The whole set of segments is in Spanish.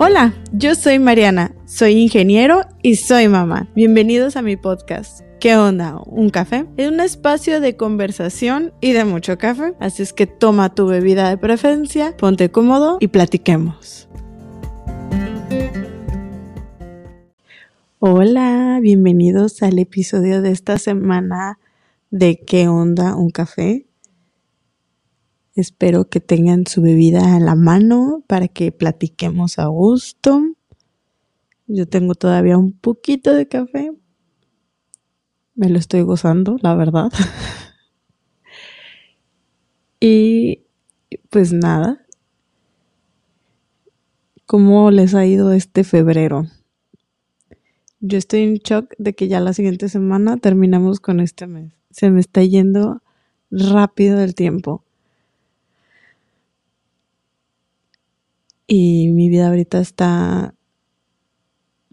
Hola, yo soy Mariana, soy ingeniero y soy mamá. Bienvenidos a mi podcast. ¿Qué onda? ¿Un café? Es un espacio de conversación y de mucho café, así es que toma tu bebida de preferencia, ponte cómodo y platiquemos. Hola, bienvenidos al episodio de esta semana de ¿Qué onda? ¿Un café? Espero que tengan su bebida a la mano para que platiquemos a gusto. Yo tengo todavía un poquito de café. Me lo estoy gozando, la verdad. y pues nada. ¿Cómo les ha ido este febrero? Yo estoy en shock de que ya la siguiente semana terminamos con este mes. Se me está yendo rápido el tiempo. Y mi vida ahorita está,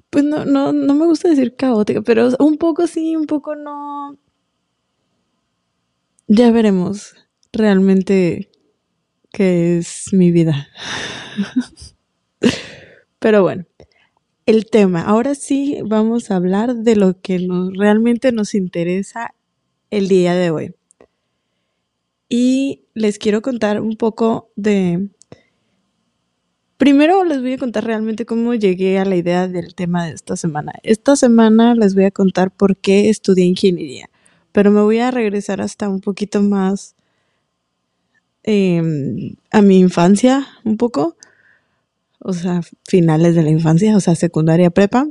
pues no, no, no me gusta decir caótica, pero un poco sí, un poco no. Ya veremos realmente qué es mi vida. pero bueno, el tema. Ahora sí vamos a hablar de lo que nos, realmente nos interesa el día de hoy. Y les quiero contar un poco de Primero les voy a contar realmente cómo llegué a la idea del tema de esta semana. Esta semana les voy a contar por qué estudié ingeniería, pero me voy a regresar hasta un poquito más em, a mi infancia, un poco, o sea, finales de la infancia, o sea, secundaria prepa,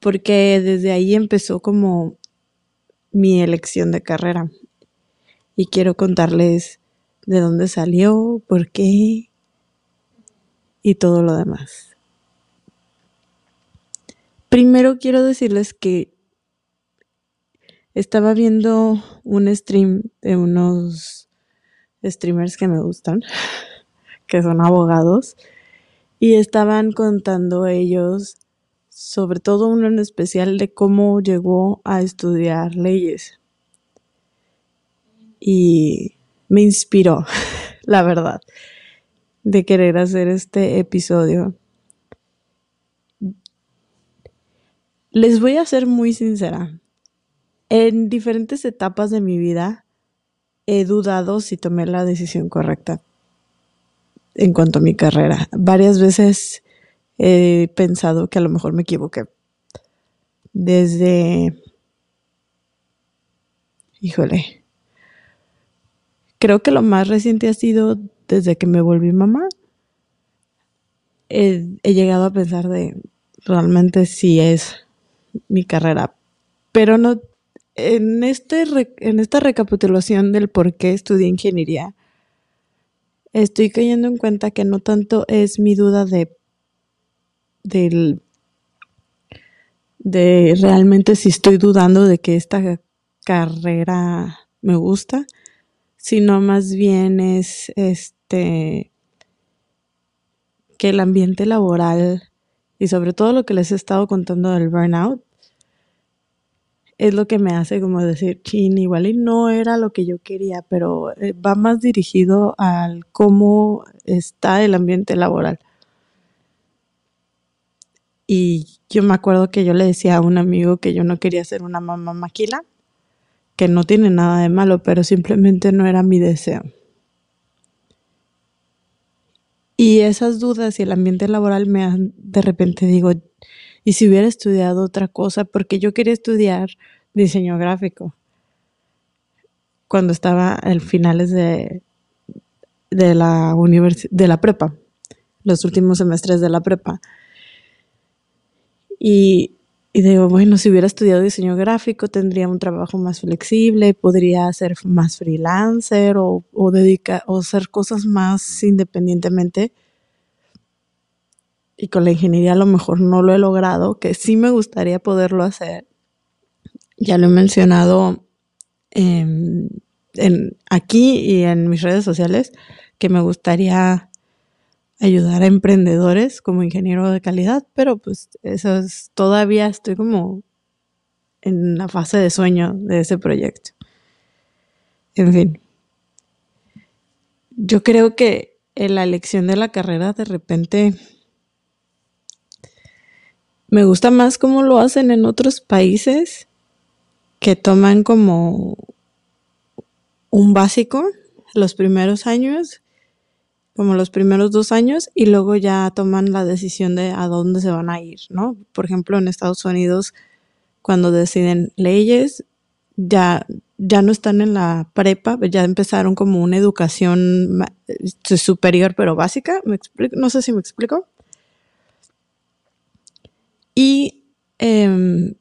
porque desde ahí empezó como mi elección de carrera. Y quiero contarles de dónde salió, por qué y todo lo demás. Primero quiero decirles que estaba viendo un stream de unos streamers que me gustan, que son abogados, y estaban contando ellos, sobre todo uno en especial, de cómo llegó a estudiar leyes. Y me inspiró, la verdad de querer hacer este episodio. Les voy a ser muy sincera. En diferentes etapas de mi vida he dudado si tomé la decisión correcta en cuanto a mi carrera. Varias veces he pensado que a lo mejor me equivoqué. Desde... Híjole. Creo que lo más reciente ha sido desde que me volví mamá, he, llegado a pensar de realmente si es mi carrera. Pero no, en, este, en esta recapitulación del por qué estudié ingeniería, estoy cayendo en cuenta que no tanto es mi duda de, del, de realmente si estoy dudando de que esta carrera me gusta, sino más bien es este que el ambiente laboral y sobre todo lo que les he estado contando del burnout es lo que me hace como decir, chin, igual y no era lo que yo quería, pero eh, va más dirigido al cómo está el ambiente laboral. Y yo me acuerdo que yo le decía a un amigo que yo no quería ser una mamá maquila que no tiene nada de malo, pero simplemente no era mi deseo. Y esas dudas y el ambiente laboral me han, de repente digo, ¿y si hubiera estudiado otra cosa? Porque yo quería estudiar diseño gráfico cuando estaba al finales de, de la de la prepa, los últimos semestres de la prepa. Y y digo, bueno, si hubiera estudiado diseño gráfico, tendría un trabajo más flexible, podría ser más freelancer o, o, o hacer cosas más independientemente. Y con la ingeniería a lo mejor no lo he logrado, que sí me gustaría poderlo hacer. Ya lo he mencionado en, aquí y en mis redes sociales, que me gustaría ayudar a emprendedores como ingeniero de calidad, pero pues eso es, todavía estoy como en la fase de sueño de ese proyecto. En fin, yo creo que en la elección de la carrera de repente me gusta más cómo lo hacen en otros países que toman como un básico los primeros años, como los primeros dos años, y luego ya toman la decisión de a dónde se van a ir, ¿no? Por ejemplo, en Estados Unidos, cuando deciden leyes, ya, ya no están en la prepa, ya empezaron como una educación este, superior pero básica. No sé si me explico. Y, em,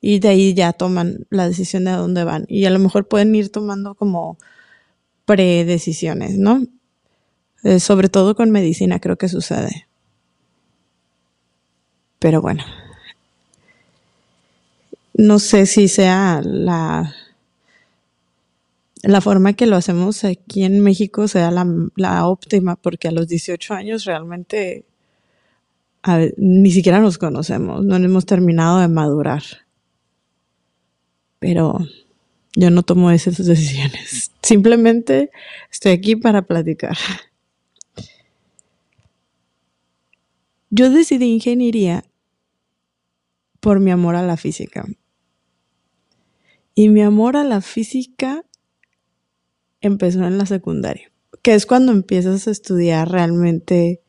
y de ahí ya toman la decisión de a dónde van. Y a lo mejor pueden ir tomando como predecisiones, ¿no? Eh, sobre todo con medicina creo que sucede. Pero bueno, no sé si sea la, la forma que lo hacemos aquí en México sea la, la óptima, porque a los 18 años realmente ni siquiera nos conocemos, no hemos terminado de madurar. Pero yo no tomo esas decisiones. Simplemente estoy aquí para platicar. Yo decidí ingeniería por mi amor a la física. Y mi amor a la física empezó en la secundaria, que es cuando empiezas a estudiar realmente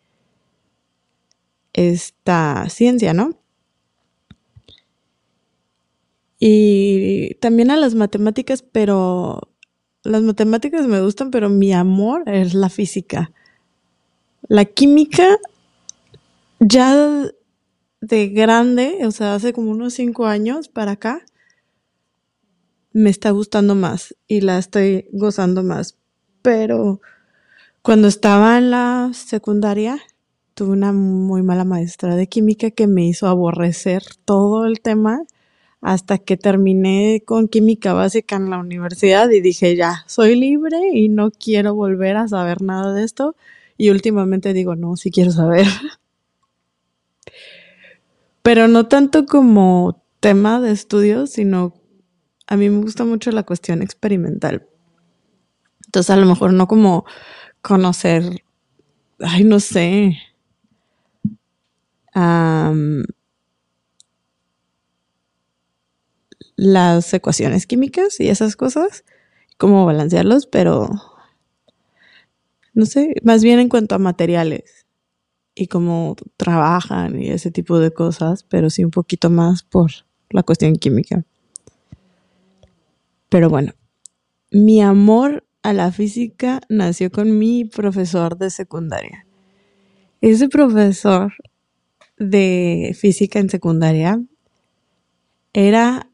esta ciencia, ¿no? Y también a las matemáticas, pero las matemáticas me gustan, pero mi amor es la física. La química ya de grande, o sea, hace como unos cinco años para acá, me está gustando más y la estoy gozando más. Pero cuando estaba en la secundaria, tuve una muy mala maestra de química que me hizo aborrecer todo el tema hasta que terminé con química básica en la universidad y dije, ya, soy libre y no quiero volver a saber nada de esto. Y últimamente digo, no, sí quiero saber. Pero no tanto como tema de estudio, sino a mí me gusta mucho la cuestión experimental. Entonces a lo mejor no como conocer, ay, no sé, las ecuaciones químicas y esas cosas, cómo balancearlos, pero no sé, más bien en cuanto a materiales y cómo trabajan y ese tipo de cosas, pero sí un poquito más por la cuestión química. Pero bueno, mi amor a la física nació con mi profesor de secundaria. Ese profesor de física en secundaria era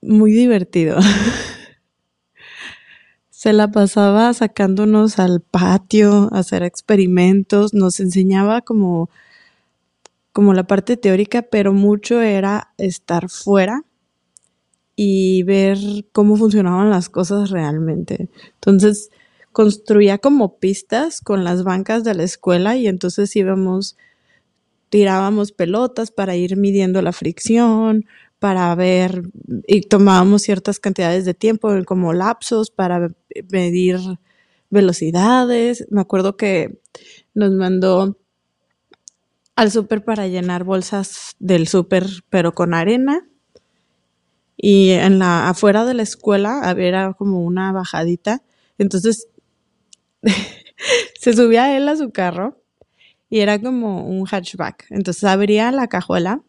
muy divertido. Se la pasaba sacándonos al patio a hacer experimentos, nos enseñaba como, como la parte teórica, pero mucho era estar fuera y ver cómo funcionaban las cosas realmente. Entonces, construía como pistas con las bancas de la escuela y entonces íbamos, tirábamos pelotas para ir midiendo la fricción, para ver y tomábamos ciertas cantidades de tiempo como lapsos para medir velocidades. Me acuerdo que nos mandó al súper para llenar bolsas del súper pero con arena y en la afuera de la escuela había como una bajadita. Entonces se subía él a su carro y era como un hatchback. Entonces abría la cajuela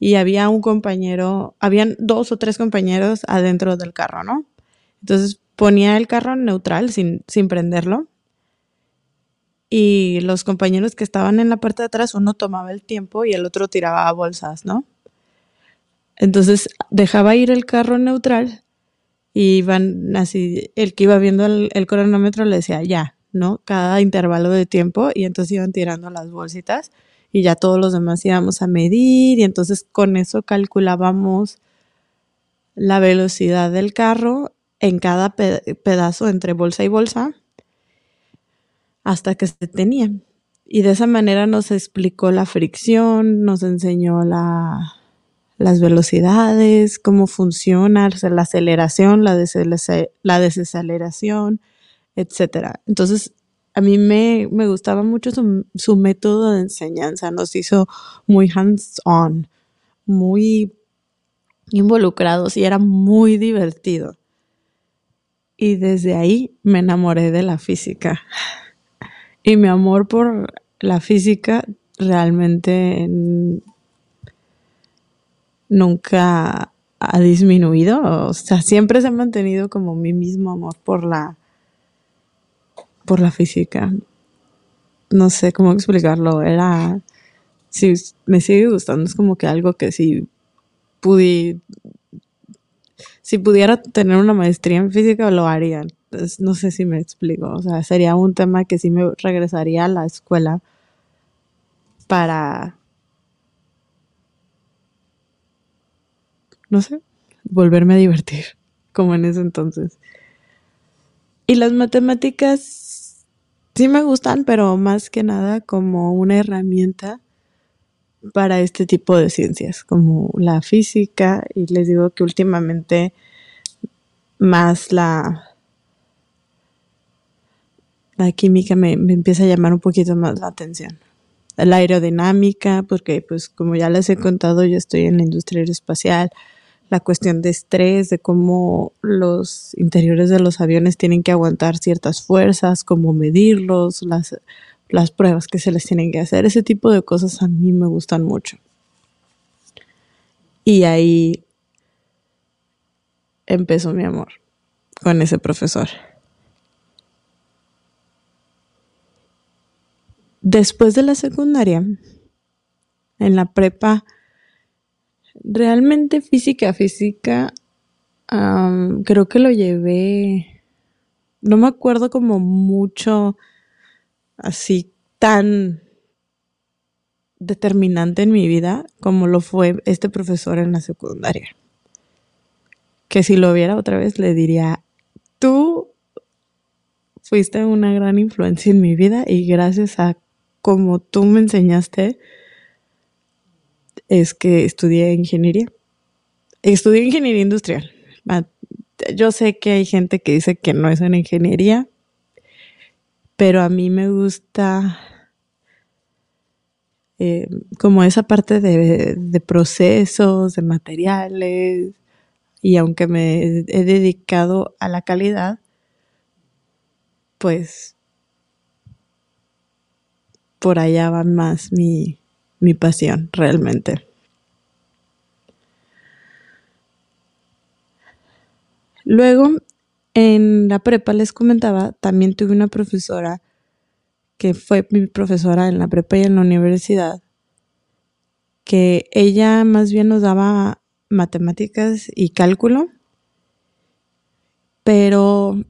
y había un compañero, habían dos o tres compañeros adentro del carro, ¿no? Entonces ponía el carro neutral sin, sin prenderlo y los compañeros que estaban en la parte de atrás, uno tomaba el tiempo y el otro tiraba bolsas, ¿no? Entonces dejaba ir el carro neutral y iban así, el que iba viendo el, cronómetro le decía ya, ¿no? Cada intervalo de tiempo y entonces iban tirando las bolsitas y ya todos los demás íbamos a medir y entonces con eso calculábamos la velocidad del carro en cada pedazo entre bolsa y bolsa hasta que se tenía. Y de esa manera nos explicó la fricción, nos enseñó la, las velocidades, cómo funciona la aceleración, la, la desaceleración, etc. Entonces, a mí me, me gustaba mucho su, su método de enseñanza, nos hizo muy hands-on, muy involucrados y era muy divertido. Y desde ahí me enamoré de la física. Y mi amor por la física realmente nunca ha disminuido. O sea, siempre se ha mantenido como mi mismo amor por la, por la física. No sé cómo explicarlo. Era, si me sigue gustando, es como que algo que si pude, si pudiera tener una maestría en física, lo haría. no sé si me explico. O sea, sería un tema que sí me regresaría a la escuela para, no sé, volverme a divertir, como en ese entonces. Y las matemáticas sí me gustan, pero más que nada como una herramienta para este tipo de ciencias, como la física, y les digo que últimamente más la, la química me, empieza a llamar un poquito más la atención. La aerodinámica, porque pues como ya les he contado, yo estoy en la industria aeroespacial, la cuestión de estrés, de cómo los interiores de los aviones tienen que aguantar ciertas fuerzas, cómo medirlos, las las pruebas que se les tienen que hacer. Ese tipo de cosas a mí me gustan mucho. Y ahí empezó mi amor con ese profesor. Después de la secundaria, en la prepa, realmente física, física, creo que lo llevé, no me acuerdo como mucho así tan determinante en mi vida como lo fue este profesor en la secundaria. Que si lo viera otra vez le diría, tú fuiste una gran influencia en mi vida y gracias a como tú me enseñaste es que estudié ingeniería. Estudié ingeniería industrial. Yo sé que hay gente que dice que no es una ingeniería, pero a mí me gusta eh, como esa parte de, de, procesos, de materiales, y aunque me he dedicado a la calidad, pues por allá va más mi, mi pasión realmente. Luego en la prepa les comentaba, también tuve una profesora que fue mi profesora en la prepa y en la universidad, que ella más bien nos daba matemáticas y cálculo, pero,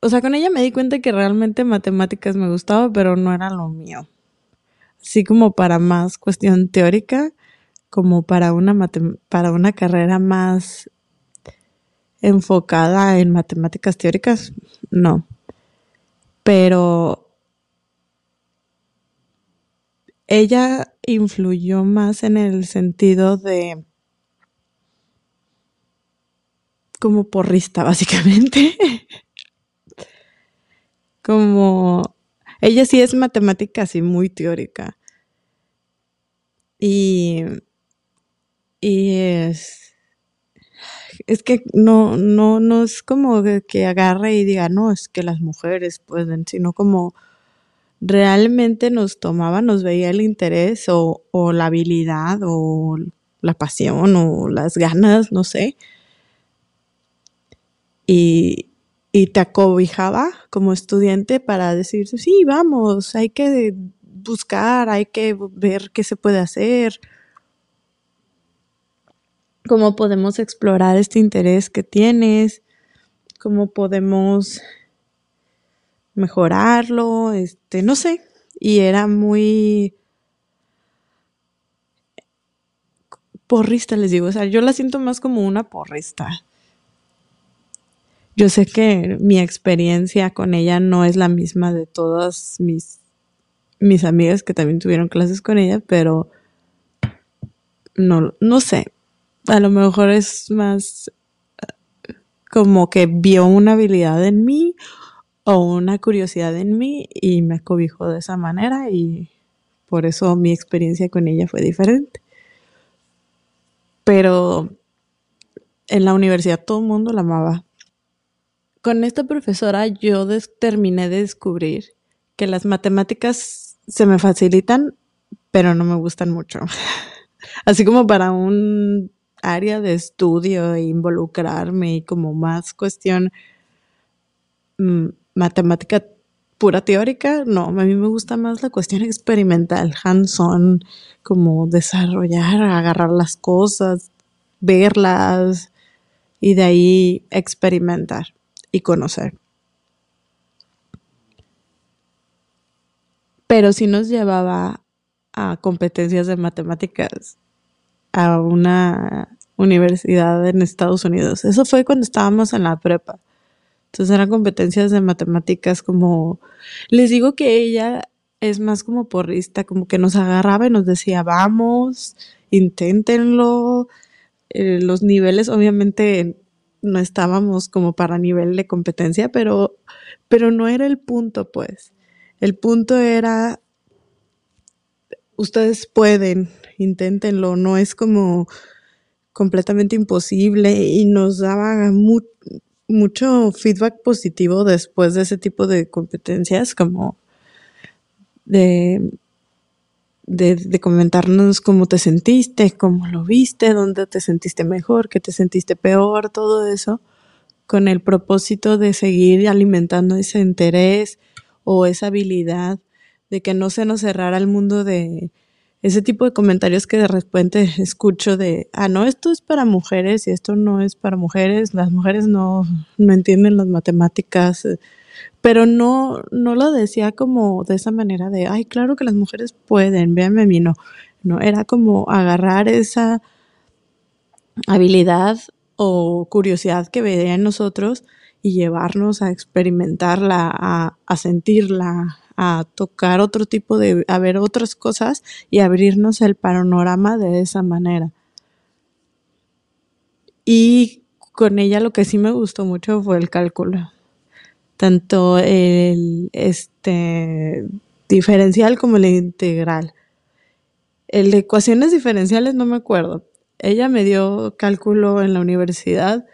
o sea, con ella me di cuenta que realmente matemáticas me gustaba, pero no era lo mío. Así como para más cuestión teórica, como para una, para una carrera más enfocada en matemáticas teóricas, no. Pero ella influyó más en el sentido de como porrista, básicamente. como ella sí es matemática, sí muy teórica. Y, y es es que no, no, no es como que agarre y diga, no, es que las mujeres pueden, sino como realmente nos tomaba, nos veía el interés o, o la habilidad o la pasión o las ganas, no sé. Y, y te acobijaba como estudiante para decir, sí, vamos, hay que buscar, hay que ver qué se puede hacer cómo podemos explorar este interés que tienes, cómo podemos mejorarlo, este, no sé, y era muy porrista, les digo, o sea, yo la siento más como una porrista. Yo sé que mi experiencia con ella no es la misma de todas mis, mis amigas que también tuvieron clases con ella, pero no, no sé, a lo mejor es más como que vio una habilidad en mí o una curiosidad en mí y me acobijó de esa manera y por eso mi experiencia con ella fue diferente. Pero en la universidad todo el mundo la amaba. Con esta profesora yo terminé de descubrir que las matemáticas se me facilitan, pero no me gustan mucho. Así como para un área de estudio e involucrarme y como más cuestión mm, matemática pura teórica, no, a mí me gusta más la cuestión experimental, hands-on, como desarrollar, agarrar las cosas, verlas y de ahí experimentar y conocer. Pero sí nos llevaba a competencias de matemáticas a una universidad en Estados Unidos. Eso fue cuando estábamos en la prepa. Entonces eran competencias de matemáticas como, les digo que ella es más como porrista, como que nos agarraba y nos decía, vamos, inténtenlo. Eh, los niveles obviamente no estábamos como para nivel de competencia, pero, pero no era el punto, pues. El punto era, ustedes pueden, inténtenlo, no es como completamente imposible y nos daba mucho feedback positivo después de ese tipo de competencias, como de, de, comentarnos cómo te sentiste, cómo lo viste, dónde te sentiste mejor, qué te sentiste peor, todo eso, con el propósito de seguir alimentando ese interés o esa habilidad de que no se nos cerrara el mundo de, ese tipo de comentarios que de repente escucho de, ah, no, esto es para mujeres y esto no es para mujeres, las mujeres no, no entienden las matemáticas, pero no, no lo decía como de esa manera de, ay, claro que las mujeres pueden, véanme a mí, no, no, era como agarrar esa habilidad o curiosidad que veía en nosotros y llevarnos a experimentarla, a, a sentirla, a tocar otro tipo de, a ver otras cosas y abrirnos el panorama de esa manera. Y con ella lo que sí me gustó mucho fue el cálculo. Tanto el este diferencial como el integral. El de ecuaciones diferenciales no me acuerdo. Ella me dio cálculo en la universidad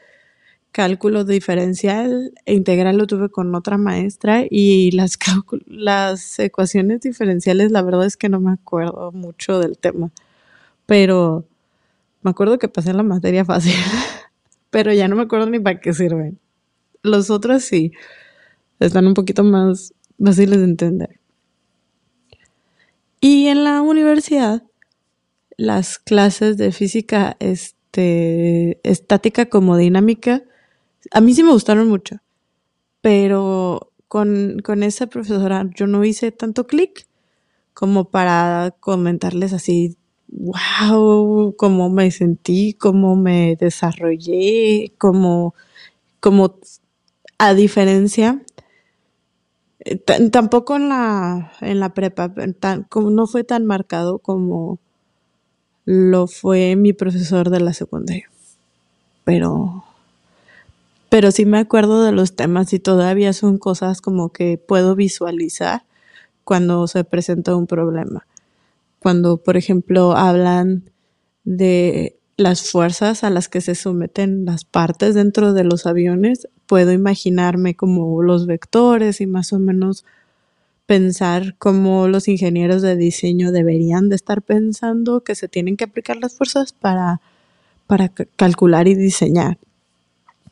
cálculo diferencial e integral lo tuve con otra maestra y las, las ecuaciones diferenciales la verdad es que no me acuerdo mucho del tema, pero me acuerdo que pasé la materia fácil, pero ya no me acuerdo ni para qué sirven. Los otros sí, están un poquito más fáciles de entender. Y en la universidad, las clases de física este, estática como dinámica a mí sí me gustaron mucho, pero con, con esa profesora yo no hice tanto clic como para comentarles así, wow, cómo me sentí, cómo me desarrollé, como, como a diferencia, eh, tampoco en la, en la prepa, no fue tan marcado como lo fue mi profesor de la secundaria. Pero pero sí me acuerdo de los temas y todavía son cosas como que puedo visualizar cuando se presenta un problema. Cuando, por ejemplo, hablan de las fuerzas a las que se someten las partes dentro de los aviones, puedo imaginarme como los vectores y más o menos pensar cómo los ingenieros de diseño deberían de estar pensando que se tienen que aplicar las fuerzas para, para calcular y diseñar.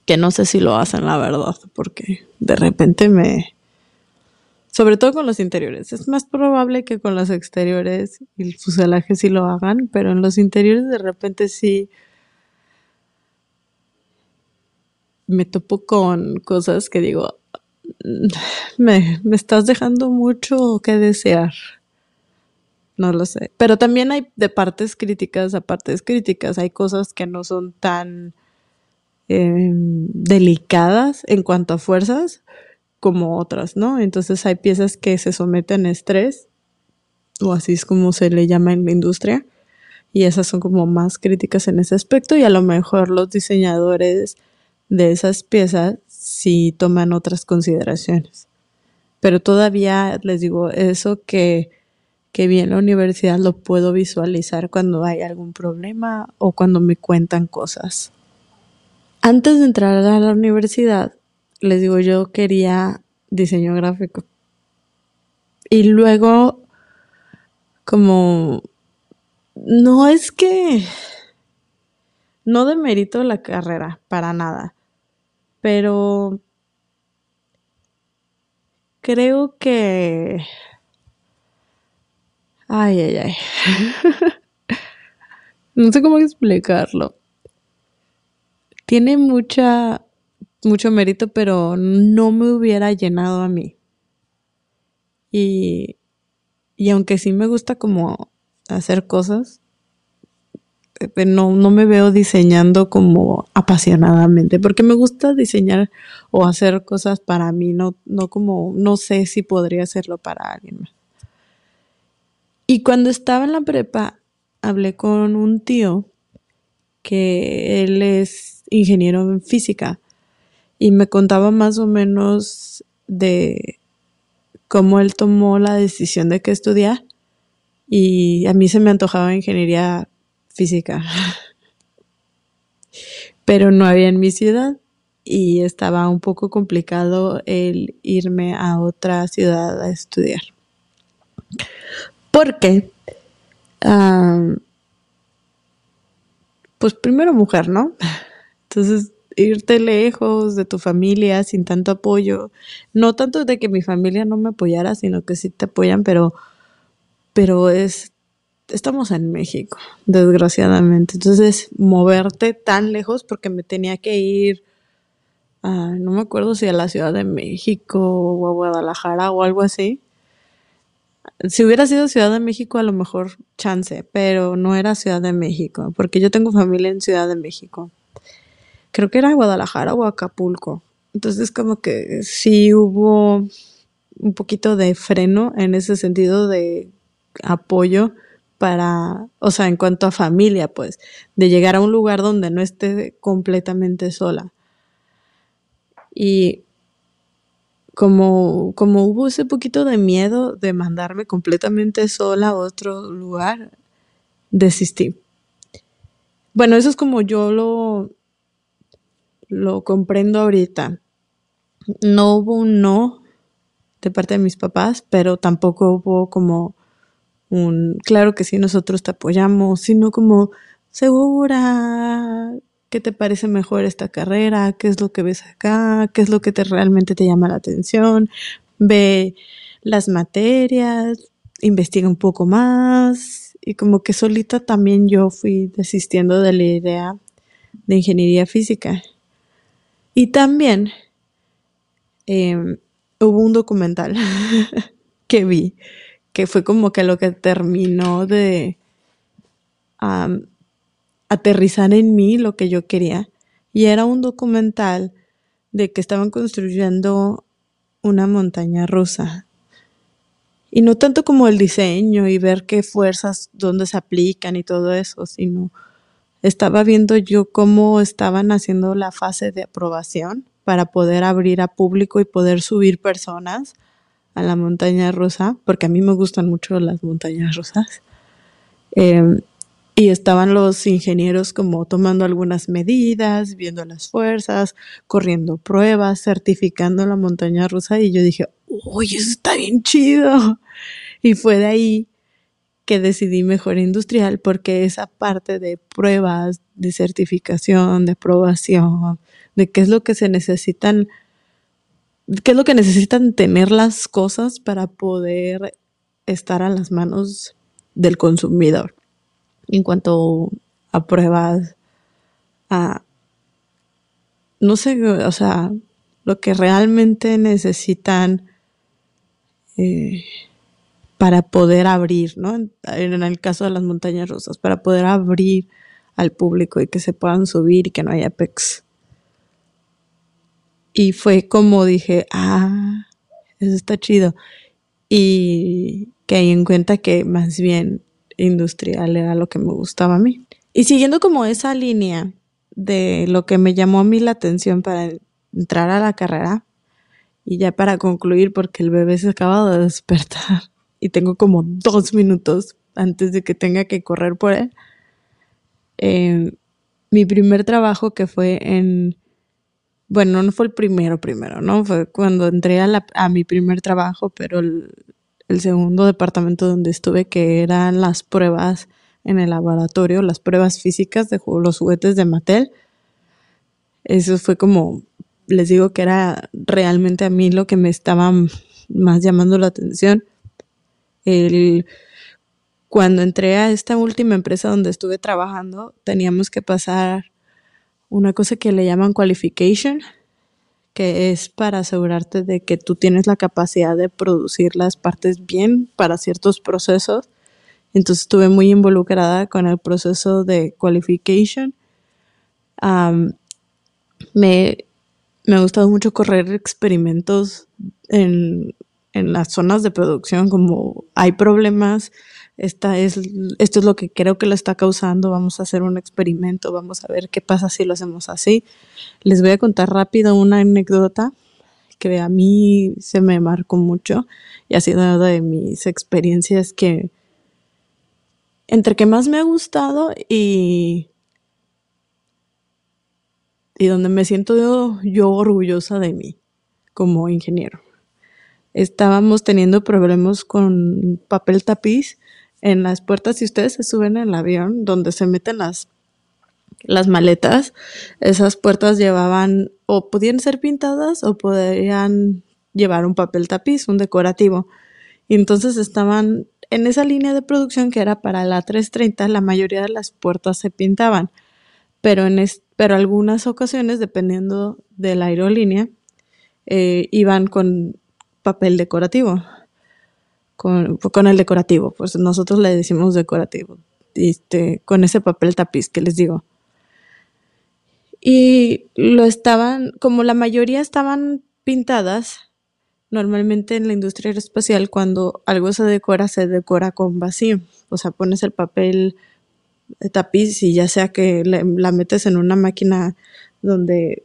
Que no sé si lo hacen, la verdad, porque de repente me... Sobre todo con los interiores. Es más probable que con los exteriores y el fuselaje sí lo hagan, pero en los interiores de repente sí me topo con cosas que digo, mm, me, me estás dejando mucho que desear. No lo sé. Pero también hay de partes críticas a partes críticas. Hay cosas que no son tan Em, delicadas en cuanto a fuerzas como otras, ¿no? Entonces hay piezas que se someten a estrés, o así es como se le llama en la industria, y esas son como más críticas en ese aspecto, y a lo mejor los diseñadores de esas piezas sí toman otras consideraciones. Pero todavía les digo, eso que, que vi en la universidad lo puedo visualizar cuando hay algún problema o cuando me cuentan cosas. Antes de entrar a la universidad, les digo, yo quería diseño gráfico. Y luego, como, no es que, no demerito la carrera, para nada, pero creo que, ay, ay, ay, no sé cómo explicarlo. Tiene mucha, mucho mérito, pero no me hubiera llenado a mí. Y, y aunque sí me gusta como hacer cosas, eh, no, no me veo diseñando como apasionadamente, porque me gusta diseñar o hacer cosas para mí, no, no como, no sé si podría hacerlo para alguien más. Y cuando estaba en la prepa, hablé con un tío que él es ingeniero en física y me contaba más o menos de cómo él tomó la decisión de que estudiar y a mí se me antojaba ingeniería física, pero no había en mi ciudad y estaba un poco complicado el irme a otra ciudad a estudiar. Porque, pues primero mujer, ¿no? Entonces irte lejos de tu familia sin tanto apoyo. No tanto de que mi familia no me apoyara, sino que sí te apoyan, pero, pero es, estamos en México, desgraciadamente. Entonces, moverte tan lejos porque me tenía que ir, a, no me acuerdo si a la Ciudad de México o a Guadalajara o algo así. Si hubiera sido Ciudad de México, a lo mejor chance, pero no era Ciudad de México, porque yo tengo familia en Ciudad de México creo que era Guadalajara o Acapulco. Entonces como que sí hubo un poquito de freno en ese sentido de apoyo para, o sea, en cuanto a familia, pues, de llegar a un lugar donde no esté completamente sola. Y como, como hubo ese poquito de miedo de mandarme completamente sola a otro lugar, desistí. Bueno, eso es como yo lo, lo comprendo ahorita. No hubo un no de parte de mis papás, pero tampoco hubo como un, claro que sí, nosotros te apoyamos, sino como, segura, ¿qué te parece mejor esta carrera? ¿Qué es lo que ves acá? ¿Qué es lo que te realmente te llama la atención? Ve las materias, investiga un poco más y como que solita también yo fui desistiendo de la idea de ingeniería física. Y también em, hubo un documental que vi, que fue como que lo que terminó de aterrizar en mí lo que yo quería. Y era un documental de que estaban construyendo una montaña rusa. Y no tanto como el diseño y ver qué fuerzas, dónde se aplican y todo eso, sino estaba viendo yo cómo estaban haciendo la fase de aprobación para poder abrir a público y poder subir personas a la montaña rusa, porque a mí me gustan mucho las montañas rusas. Em, y estaban los ingenieros como tomando algunas medidas, viendo las fuerzas, corriendo pruebas, certificando la montaña rusa y yo dije, uy, eso está bien chido. Y fue de ahí que decidí mejor industrial porque esa parte de pruebas, de certificación, de aprobación, de qué es lo que se necesitan, qué es lo que necesitan tener las cosas para poder estar a las manos del consumidor. En cuanto a pruebas, a, no sé, o sea, lo que realmente necesitan eh, para poder abrir, ¿no? En, el caso de las montañas rusas, para poder abrir al público y que se puedan subir y que no haya pecs. Y fue como dije, ah, eso está chido. Y que ahí en cuenta que más bien industrial era lo que me gustaba a mí. Y siguiendo como esa línea de lo que me llamó a mí la atención para entrar a la carrera. Y ya para concluir, porque el bebé se acaba de despertar y tengo como dos minutos antes de que tenga que correr por él. Eh, mi primer trabajo que fue en, bueno, no fue el primero primero, ¿no? Fue cuando entré a, a mi primer trabajo, pero el, el segundo departamento donde estuve, que eran las pruebas en el laboratorio, las pruebas físicas de los juguetes de Mattel. Eso fue como, les digo que era realmente a mí lo que me estaba más llamando la atención. El, cuando entré a esta última empresa donde estuve trabajando, teníamos que pasar una cosa que le llaman qualification, que es para asegurarte de que tú tienes la capacidad de producir las partes bien para ciertos procesos entonces estuve muy involucrada con el proceso de qualification. me, me ha gustado mucho correr experimentos en, en las zonas de producción, como hay problemas, esta es, esto es lo que creo que lo está causando, vamos a hacer un experimento, vamos a ver qué pasa si lo hacemos así. Les voy a contar rápido una anécdota que a mí se me marcó mucho y ha sido una de mis experiencias que entre que más me ha gustado y, y donde me siento yo, orgullosa de mí como ingeniero. Estábamos teniendo problemas con papel tapiz en las puertas. Si ustedes se suben en el avión donde se meten las, las maletas, esas puertas llevaban o podían ser pintadas o podían llevar un papel tapiz, un decorativo. Y entonces estaban en esa línea de producción que era para la 330, la mayoría de las puertas se pintaban, pero en pero algunas ocasiones, dependiendo de la aerolínea, eh, iban con papel decorativo, con, con, el decorativo, pues nosotros le decimos decorativo, este, con ese papel tapiz que les digo. Y lo estaban, como la mayoría estaban pintadas, Normalmente en la industria aeroespacial cuando algo se decora, se decora con vacío. O sea, pones el papel de tapiz y ya sea que la metes en una máquina donde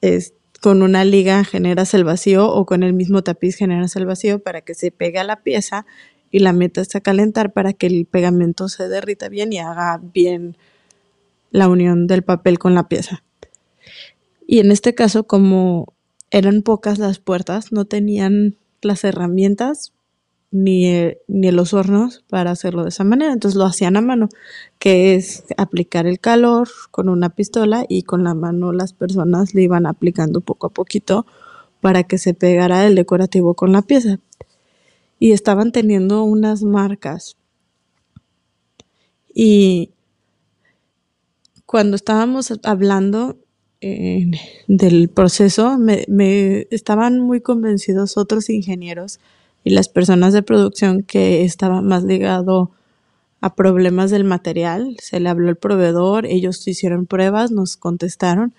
es, con una liga generas el vacío o con el mismo tapiz generas el vacío para que se pegue a la pieza y la metas a calentar para que el pegamento se derrita bien y haga bien la unión del papel con la pieza. Y en este caso, como eran pocas las puertas, no tenían las herramientas ni, ni, los hornos para hacerlo de esa manera. Entonces lo hacían a mano, que es aplicar el calor con una pistola y con la mano las personas le iban aplicando poco a poquito para que se pegara el decorativo con la pieza. Y estaban teniendo unas marcas. Y cuando estábamos hablando, del proceso, me, estaban muy convencidos otros ingenieros y las personas de producción que estaban más ligado a problemas del material. Se le habló al proveedor, ellos hicieron pruebas, nos contestaron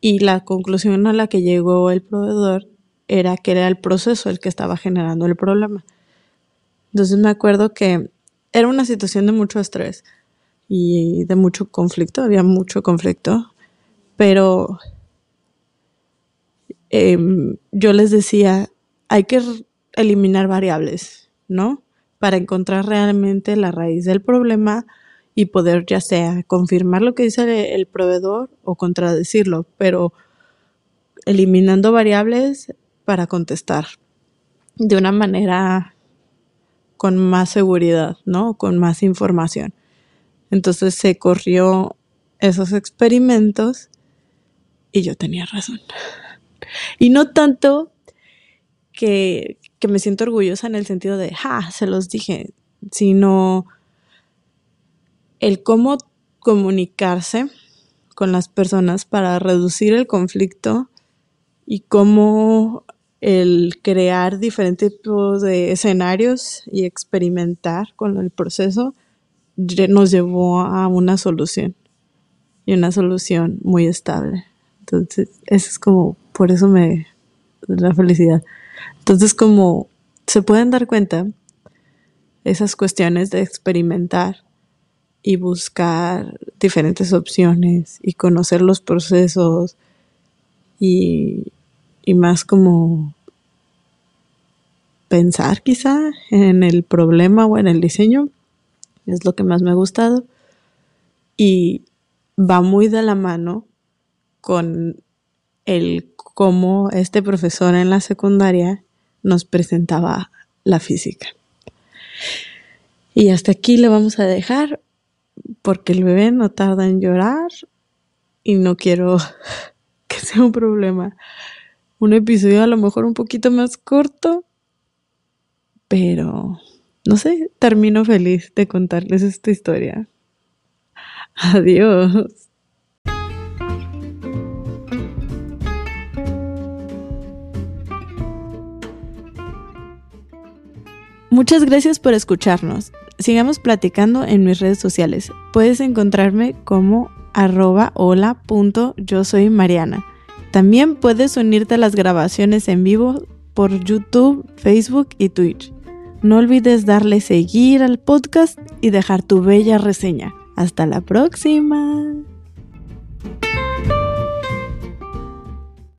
y la conclusión a la que llegó el proveedor era que era el proceso el que estaba generando el problema. Entonces me acuerdo que era una situación de mucho estrés y de mucho conflicto, había mucho conflicto pero em, yo les decía, hay que eliminar variables, ¿no? Para encontrar realmente la raíz del problema y poder ya sea confirmar lo que dice el proveedor o contradecirlo, pero eliminando variables para contestar de una manera con más seguridad, ¿no? Con más información. Entonces se corrió esos experimentos y yo tenía razón. Y no tanto que, me siento orgullosa en el sentido de, ja, se los dije, sino el cómo comunicarse con las personas para reducir el conflicto y cómo el crear diferentes tipos de escenarios y experimentar con el proceso nos llevó a una solución y una solución muy estable. Entonces, eso es como, por eso me, la felicidad. Entonces, como se pueden dar cuenta, esas cuestiones de experimentar y buscar diferentes opciones y conocer los procesos y, y más como pensar quizá en el problema o en el diseño. Es lo que más me ha gustado. Y va muy de la mano con el cómo este profesor en la secundaria nos presentaba la física. Y hasta aquí le vamos a dejar porque el bebé no tarda en llorar y no quiero que sea un problema. Un episodio a lo mejor un poquito más corto, pero no sé, termino feliz de contarles esta historia. Adiós. Muchas gracias por escucharnos. Sigamos platicando en mis redes sociales. Puedes encontrarme como arroba hola yo soy Mariana. También puedes unirte a las grabaciones en vivo por YouTube, Facebook y Twitch. No olvides darle seguir al podcast y dejar tu bella reseña. Hasta la próxima.